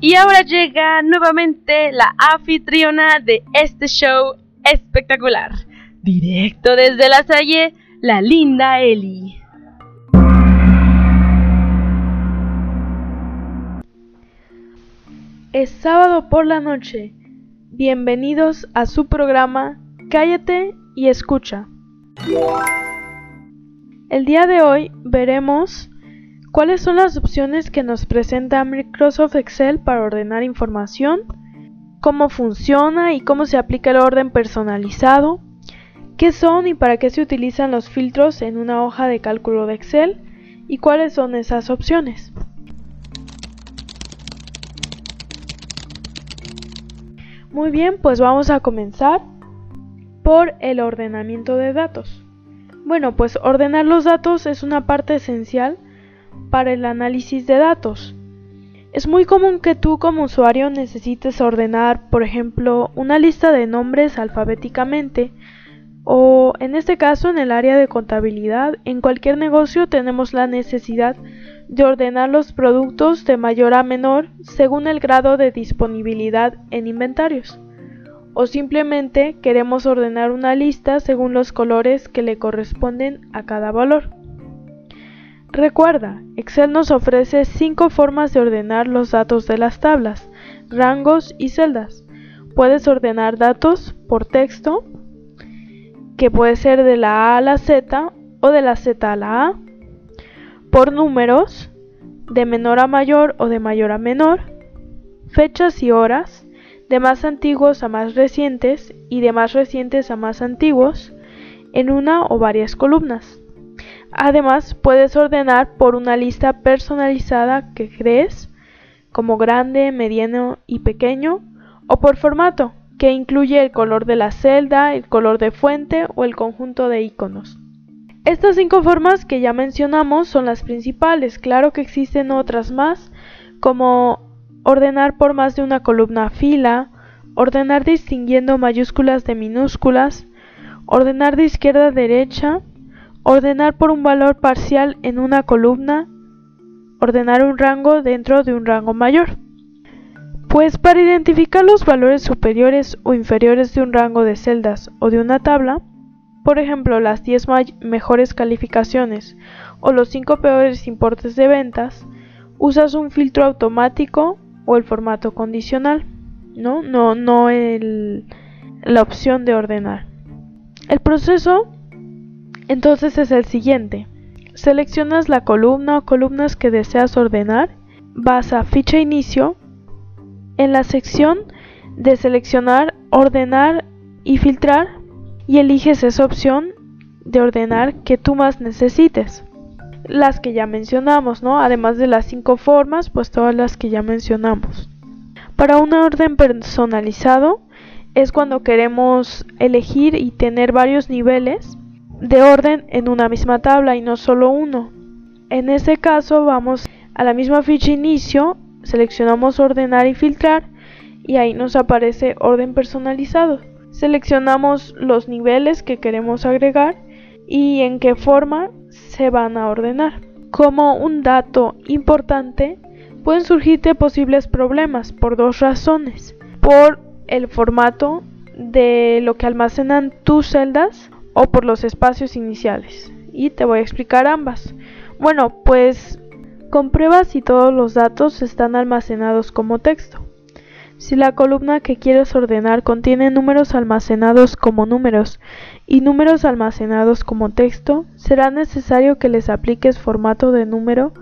Y ahora llega nuevamente la anfitriona de este show espectacular. Directo desde la Salle, la linda Eli. Es sábado por la noche. Bienvenidos a su programa Cállate y escucha. El día de hoy veremos ¿Cuáles son las opciones que nos presenta Microsoft Excel para ordenar información? ¿Cómo funciona y cómo se aplica el orden personalizado? ¿Qué son y para qué se utilizan los filtros en una hoja de cálculo de Excel? ¿Y cuáles son esas opciones? Muy bien, pues vamos a comenzar por el ordenamiento de datos. Bueno, pues ordenar los datos es una parte esencial para el análisis de datos. Es muy común que tú como usuario necesites ordenar, por ejemplo, una lista de nombres alfabéticamente o en este caso en el área de contabilidad, en cualquier negocio tenemos la necesidad de ordenar los productos de mayor a menor según el grado de disponibilidad en inventarios. O simplemente queremos ordenar una lista según los colores que le corresponden a cada valor. Recuerda, Excel nos ofrece cinco formas de ordenar los datos de las tablas, rangos y celdas. Puedes ordenar datos por texto, que puede ser de la A a la Z o de la Z a la A, por números, de menor a mayor o de mayor a menor, fechas y horas, de más antiguos a más recientes y de más recientes a más antiguos, en una o varias columnas. Además, puedes ordenar por una lista personalizada que crees, como grande, mediano y pequeño, o por formato, que incluye el color de la celda, el color de fuente o el conjunto de iconos. Estas cinco formas que ya mencionamos son las principales, claro que existen otras más, como ordenar por más de una columna fila, ordenar distinguiendo mayúsculas de minúsculas, ordenar de izquierda a derecha, Ordenar por un valor parcial en una columna. Ordenar un rango dentro de un rango mayor. Pues para identificar los valores superiores o inferiores de un rango de celdas o de una tabla, por ejemplo las 10 mejores calificaciones o los 5 peores importes de ventas, usas un filtro automático o el formato condicional, no, no, no el, la opción de ordenar. El proceso entonces es el siguiente. Seleccionas la columna o columnas que deseas ordenar, vas a ficha inicio, en la sección de seleccionar, ordenar y filtrar y eliges esa opción de ordenar que tú más necesites. Las que ya mencionamos, ¿no? Además de las cinco formas, pues todas las que ya mencionamos. Para un orden personalizado es cuando queremos elegir y tener varios niveles de orden en una misma tabla y no solo uno. En este caso vamos a la misma ficha inicio, seleccionamos ordenar y filtrar y ahí nos aparece orden personalizado. Seleccionamos los niveles que queremos agregar y en qué forma se van a ordenar. Como un dato importante, pueden surgirte posibles problemas por dos razones. Por el formato de lo que almacenan tus celdas o por los espacios iniciales. Y te voy a explicar ambas. Bueno, pues comprueba si todos los datos están almacenados como texto. Si la columna que quieres ordenar contiene números almacenados como números y números almacenados como texto, será necesario que les apliques formato de número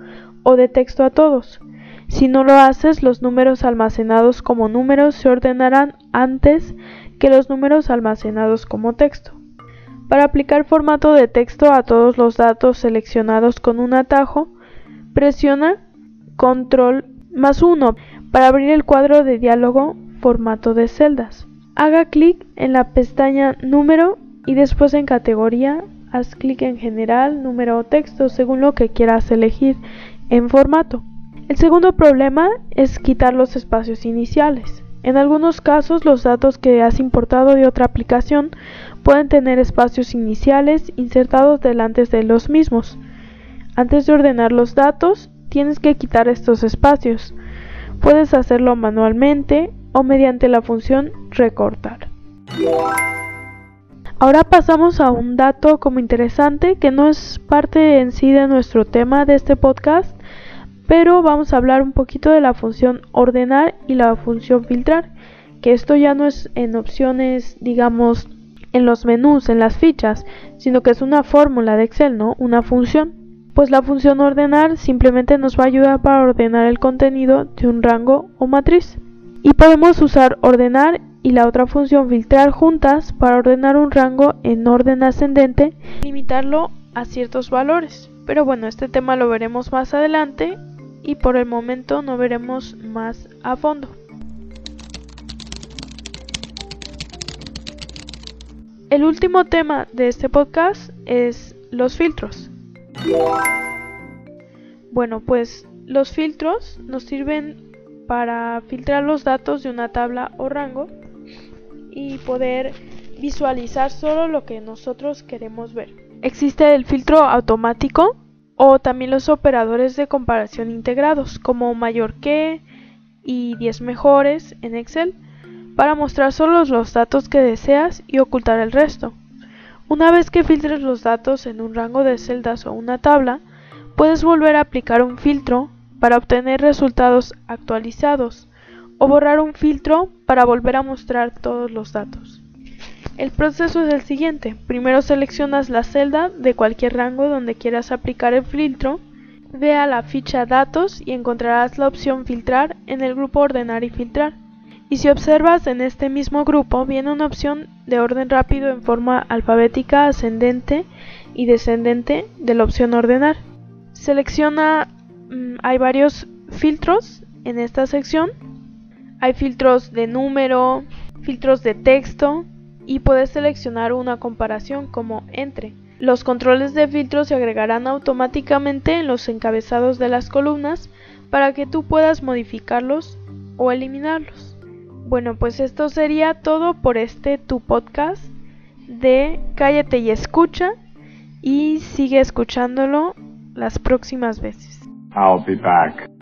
o de texto a todos. Si no lo haces, los números almacenados como números se ordenarán antes que los números almacenados como texto. Para aplicar formato de texto a todos los datos seleccionados con un atajo, presiona Control más 1 para abrir el cuadro de diálogo Formato de celdas. Haga clic en la pestaña Número y después en Categoría haz clic en General, Número o Texto según lo que quieras elegir en formato. El segundo problema es quitar los espacios iniciales. En algunos casos los datos que has importado de otra aplicación pueden tener espacios iniciales insertados delante de los mismos. Antes de ordenar los datos, tienes que quitar estos espacios. Puedes hacerlo manualmente o mediante la función recortar. Ahora pasamos a un dato como interesante que no es parte en sí de nuestro tema de este podcast, pero vamos a hablar un poquito de la función ordenar y la función filtrar, que esto ya no es en opciones, digamos, en los menús, en las fichas, sino que es una fórmula de Excel, ¿no? Una función. Pues la función ordenar simplemente nos va a ayudar para ordenar el contenido de un rango o matriz. Y podemos usar ordenar y la otra función filtrar juntas para ordenar un rango en orden ascendente y limitarlo a ciertos valores. Pero bueno, este tema lo veremos más adelante y por el momento no veremos más a fondo. El último tema de este podcast es los filtros. Bueno, pues los filtros nos sirven para filtrar los datos de una tabla o rango y poder visualizar solo lo que nosotros queremos ver. Existe el filtro automático o también los operadores de comparación integrados como mayor que y 10 mejores en Excel para mostrar solo los datos que deseas y ocultar el resto. Una vez que filtres los datos en un rango de celdas o una tabla, puedes volver a aplicar un filtro para obtener resultados actualizados o borrar un filtro para volver a mostrar todos los datos. El proceso es el siguiente. Primero seleccionas la celda de cualquier rango donde quieras aplicar el filtro, ve a la ficha Datos y encontrarás la opción Filtrar en el grupo Ordenar y Filtrar. Y si observas en este mismo grupo viene una opción de orden rápido en forma alfabética ascendente y descendente de la opción Ordenar. Selecciona, mm, hay varios filtros en esta sección hay filtros de número, filtros de texto y puedes seleccionar una comparación como entre. Los controles de filtro se agregarán automáticamente en los encabezados de las columnas para que tú puedas modificarlos o eliminarlos. Bueno, pues esto sería todo por este tu podcast de Cállate y escucha y sigue escuchándolo las próximas veces. I'll be back.